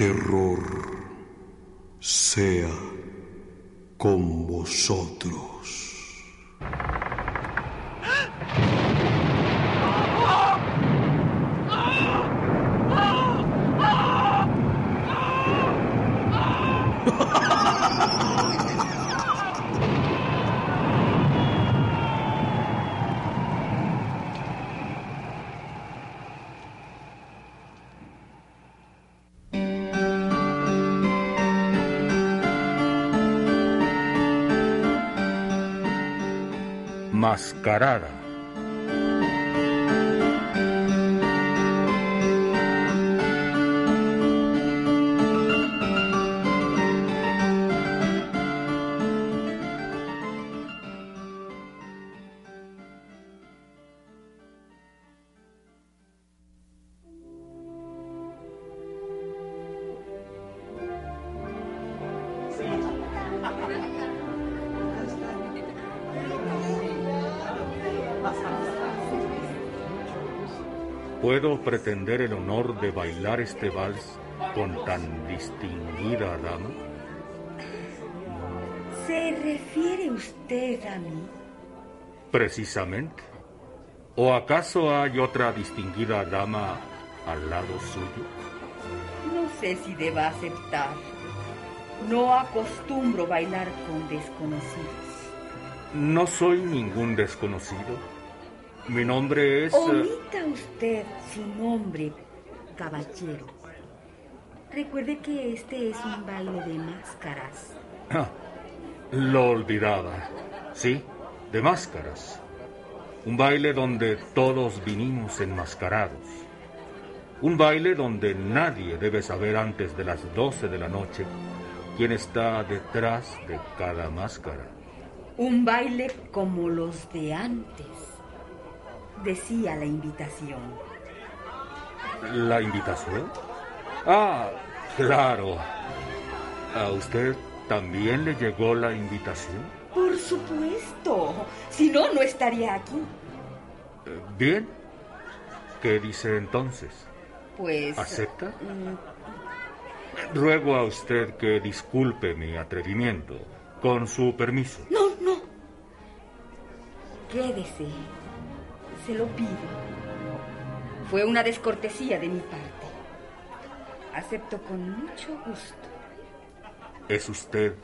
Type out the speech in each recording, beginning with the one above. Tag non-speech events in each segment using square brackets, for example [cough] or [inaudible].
terror sea con vosotros. Mascarada. ¿Puedo pretender el honor de bailar este vals con tan distinguida dama? ¿Se refiere usted a mí? Precisamente. ¿O acaso hay otra distinguida dama al lado suyo? No sé si deba aceptar. No acostumbro bailar con desconocidos. No soy ningún desconocido. Mi nombre es... eh, Omita usted su nombre, caballero. Recuerde que este es un baile de máscaras. ah, lo olvidaba. Sí, de máscaras. Un baile donde todos vinimos enmascarados. Un baile donde nadie debe saber antes de las 12 de la noche quién está detrás de cada máscara. Un baile como los de antes, decía la invitación. ¿La invitación? Ah, claro. ¿A usted también le llegó la invitación? Por supuesto. Si no, no estaría aquí. Eh, Bien. ¿Qué dice entonces? Pues... ¿Acepta? mm, Ruego a usted que disculpe mi atrevimiento. Con su permiso. No, no. Quédese. Se lo pido. Fue una descortesía de mi parte. Acepto con mucho gusto. Es usted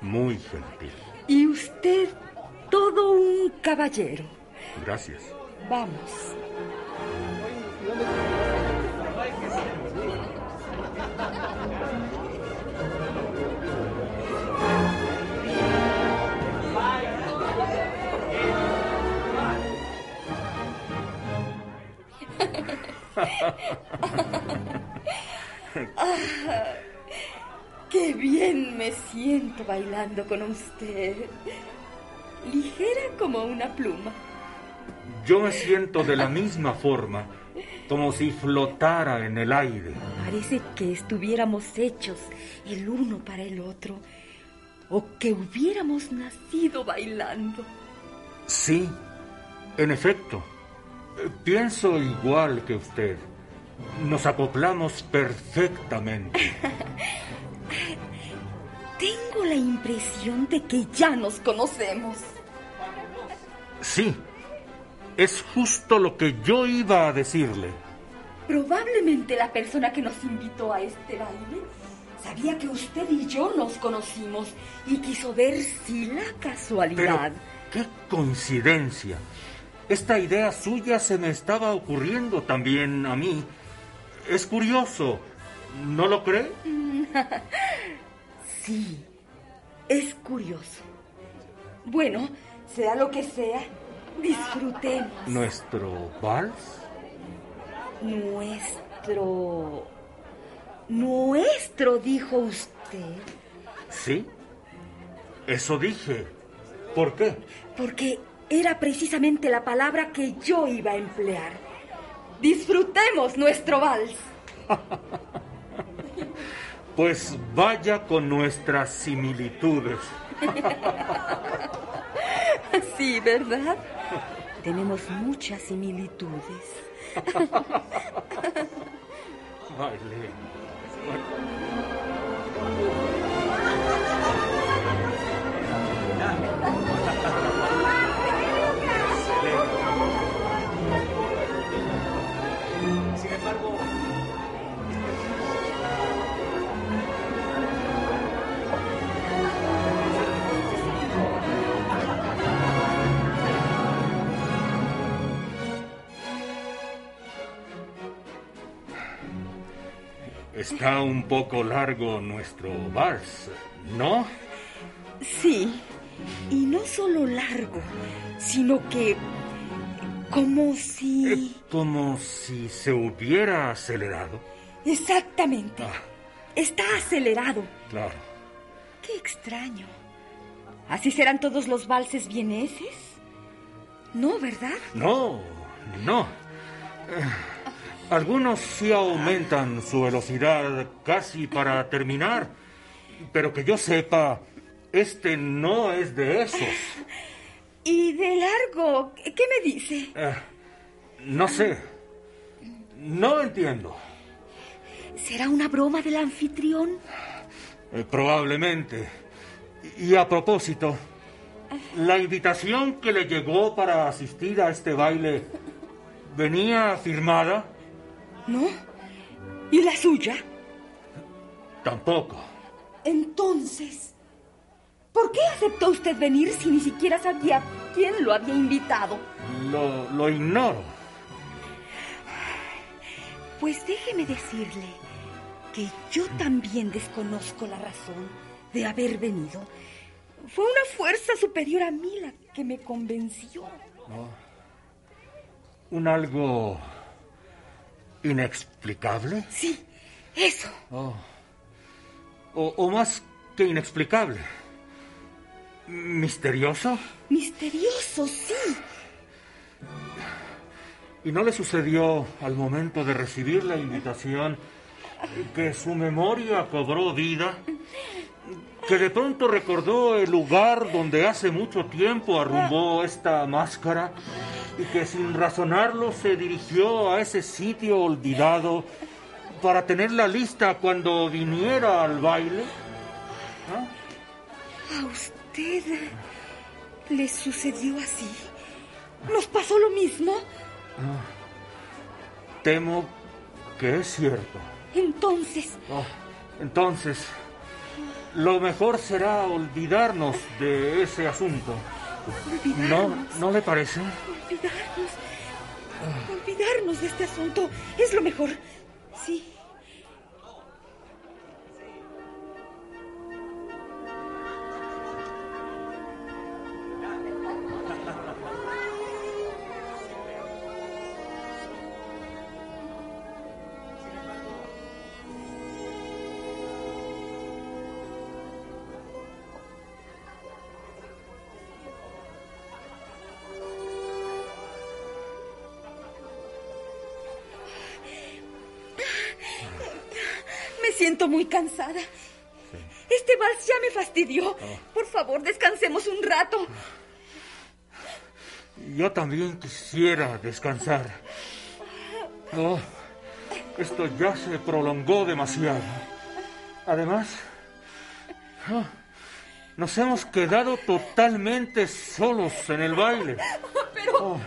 muy gentil. Y usted, todo un caballero. Gracias. Vamos. Bailando con usted. Ligera como una pluma. Yo me siento de la misma forma, como si flotara en el aire. Parece que estuviéramos hechos el uno para el otro, o que hubiéramos nacido bailando. Sí, en efecto. Pienso igual que usted. Nos acoplamos perfectamente. [laughs] Tengo la impresión de que ya nos conocemos. Sí, es justo lo que yo iba a decirle. Probablemente la persona que nos invitó a este baile sabía que usted y yo nos conocimos y quiso ver si la Pero, casualidad. qué coincidencia. Esta idea suya se me estaba ocurriendo también a mí. Es curioso, ¿no lo cree? [laughs] Sí, es curioso. Bueno, sea lo que sea, disfrutemos. ¿Nuestro vals? Nuestro... Nuestro, dijo usted. Sí. Eso dije. ¿Por qué? Porque era precisamente la palabra que yo iba a emplear. Disfrutemos nuestro vals. [laughs] Pues vaya con nuestras similitudes. [laughs] Sí, ¿verdad? Tenemos muchas similitudes. [laughs] Está un poco largo nuestro vals, ¿no? Sí, y no solo largo, sino que como si... Eh, como si se hubiera acelerado. Exactamente. Ah. Está acelerado. Claro. Qué extraño. ¿Así serán todos los valses vieneses? No, ¿verdad? No, no. Eh, algunos sí aumentan su velocidad casi para terminar, pero que yo sepa, este no es de esos. ¿Y de largo? ¿Qué me dice? Eh, no sé. No entiendo. ¿Será una broma del anfitrión? Eh, probablemente. Y a propósito, la invitación que le llegó para asistir a este baile venía firmada. ¿No? ¿Y la suya? Tampoco. Entonces, ¿por qué aceptó usted venir si ni siquiera sabía quién lo había invitado? Lo, lo ignoro. Pues déjeme decirle que yo también desconozco la razón de haber venido. Fue una fuerza superior a mí la que me convenció. ¿Un algo inexplicable? Sí, eso. Oh. O, o más que inexplicable. ¿Misterioso? Misterioso, sí. ¿Y no le sucedió al momento de recibir la invitación que su memoria cobró vida? Que de pronto recordó el lugar donde hace mucho tiempo arrumbó esta máscara y que sin razonarlo se dirigió a ese sitio olvidado para tenerla lista cuando viniera al baile? ¿A usted le sucedió así? ¿Nos pasó lo mismo? Temo que es cierto. Entonces, Oh, entonces, lo mejor será olvidarnos de ese asunto. ¿No. ¿no le parece? Olvidarnos. Olvidarnos de este asunto. Es lo mejor. Sí. Siento muy cansada. Este vals ya me fastidió. Por favor, descansemos un rato. Yo también quisiera descansar. Oh, esto ya se prolongó demasiado. Además, oh, nos hemos quedado totalmente solos en el baile. [laughs] Pero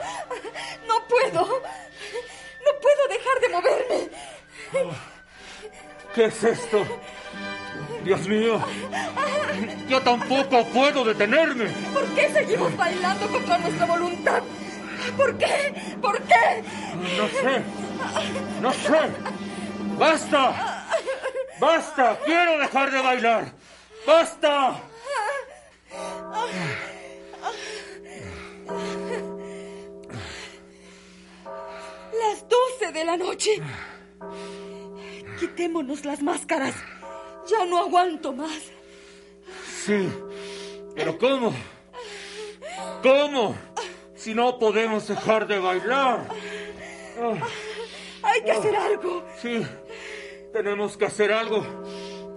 no puedo. No puedo dejar de moverme. ¿Qué es esto? Dios mío, yo tampoco puedo detenerme. ¿Por qué seguimos bailando contra nuestra voluntad? ¿Por qué? ¿Por qué? No sé, no sé. ¡Basta! ¡Basta! ¡Quiero dejar de bailar! ¡Basta! Las doce de la noche. Quitémonos las máscaras. Ya no aguanto más. Sí, pero ¿cómo? ¿Cómo? Si no podemos dejar de bailar. Hay que hacer algo. sí, tenemos que hacer algo.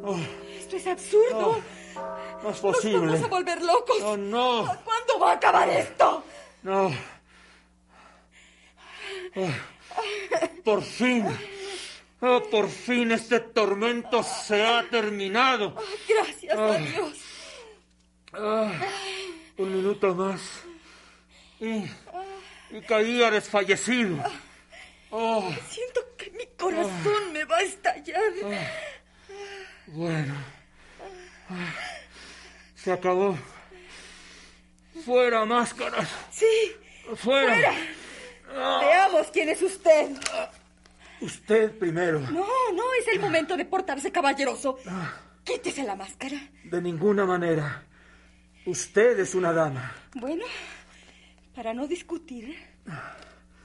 Oh, Esto es absurdo. no es Nos posible. vamos a volver locos. Oh, no, ¿Cuándo va a acabar esto? no. Por fin. Oh, por fin este tormento se ha terminado. Gracias a Dios. Ah, un minuto más. Y, y caía desfallecido. Oh, Siento que mi corazón me va a estallar. bueno. Ah, Se acabó. Fuera máscaras. Sí, Fuera. fuera. Veamos quién es usted. Usted primero. No, no es el momento de portarse caballeroso. Quítese la máscara. De ninguna manera. Usted es una dama. Bueno, para no discutir,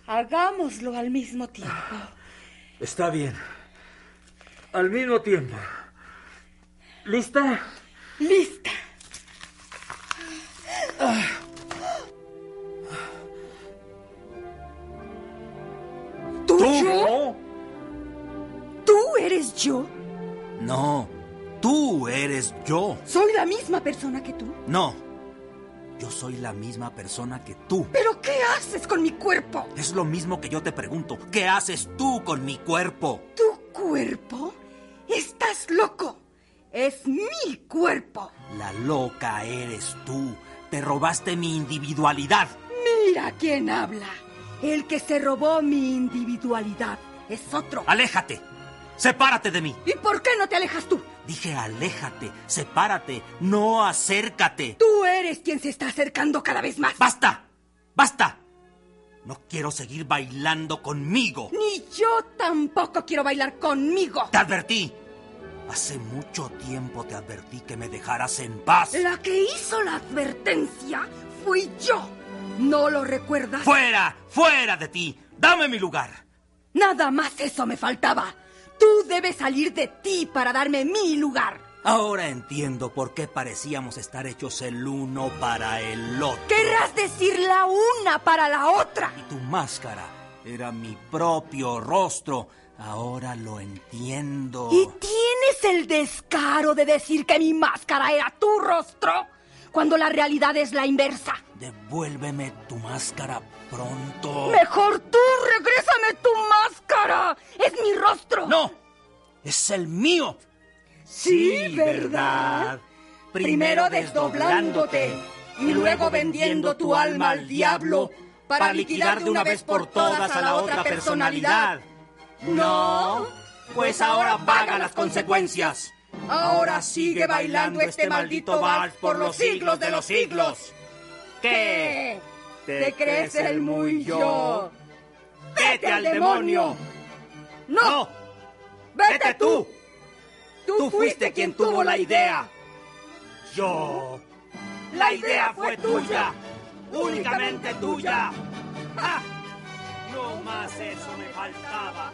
hagámoslo al mismo tiempo. Está bien. Al mismo tiempo. ¿Lista? Lista. ¿Tú, yo? No, tú eres yo. ¿Soy la misma persona que tú? No, yo soy la misma persona que tú. ¿Pero qué haces con mi cuerpo? Es lo mismo que yo te pregunto. ¿Qué haces tú con mi cuerpo? ¿Tu cuerpo? Estás loco. Es mi cuerpo. La loca eres tú. Te robaste mi individualidad. Mira quién habla. El que se robó mi individualidad es otro. Aléjate. Sepárate de mí. ¿Y por qué no te alejas tú? Dije aléjate, sepárate, no acércate. Tú eres quien se está acercando cada vez más. ¡Basta! ¡Basta! No quiero seguir bailando conmigo. Ni yo tampoco quiero bailar conmigo. Te advertí. Hace mucho tiempo te advertí que me dejaras en paz. La que hizo la advertencia fui yo. ¿No lo recuerdas? ¡Fuera! ¡Fuera de ti! ¡Dame mi lugar! Nada más eso me faltaba. Tú debes salir de ti para darme mi lugar. Ahora entiendo por qué parecíamos estar hechos el uno para el otro. Querrás decir la una para la otra. Y tu máscara era mi propio rostro. Ahora lo entiendo. ¿Y tienes el descaro de decir que mi máscara era tu rostro? Cuando la realidad es la inversa. Devuélveme tu máscara pronto. Mejor tú, regrésame tu máscara. Es mi rostro. ¡No! ¡Es el mío! Sí, ¿verdad? Primero desdoblándote y luego vendiendo tu alma al diablo para liquidar de una vez por todas a la otra personalidad. No, Pues ahora paga las consecuencias. Ahora sigue bailando este maldito vals por los siglos de los siglos. ¿Qué? ¿Te crees el muy yo? ¡Vete al demonio! ¡No! ¡No! ¡Vete tú! Tú fuiste quien tuvo la idea. Yo. La idea fue tuya. Únicamente tuya. ¡Ah! No más eso me faltaba.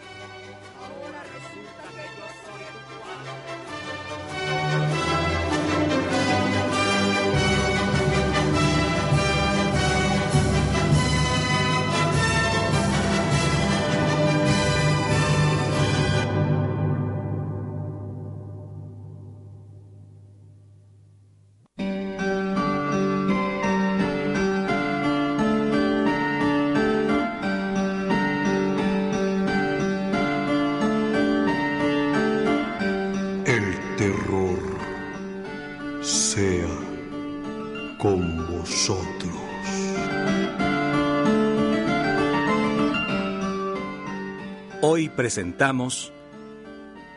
Hoy presentamos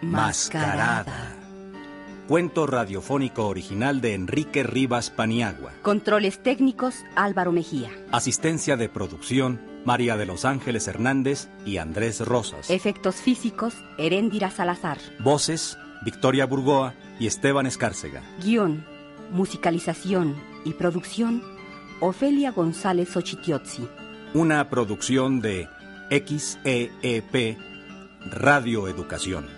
Mascarada. Cuento radiofónico original de Enrique Rivas Paniagua. Controles técnicos Álvaro Mejía. Asistencia de producción María de los Ángeles Hernández y Andrés Rosas. Efectos físicos Heréndira Salazar. Voces Victoria Burgoa y Esteban Escárcega. Guión, musicalización y producción Ofelia González Ochitiotzi. Una producción de XEEP Radio Educación.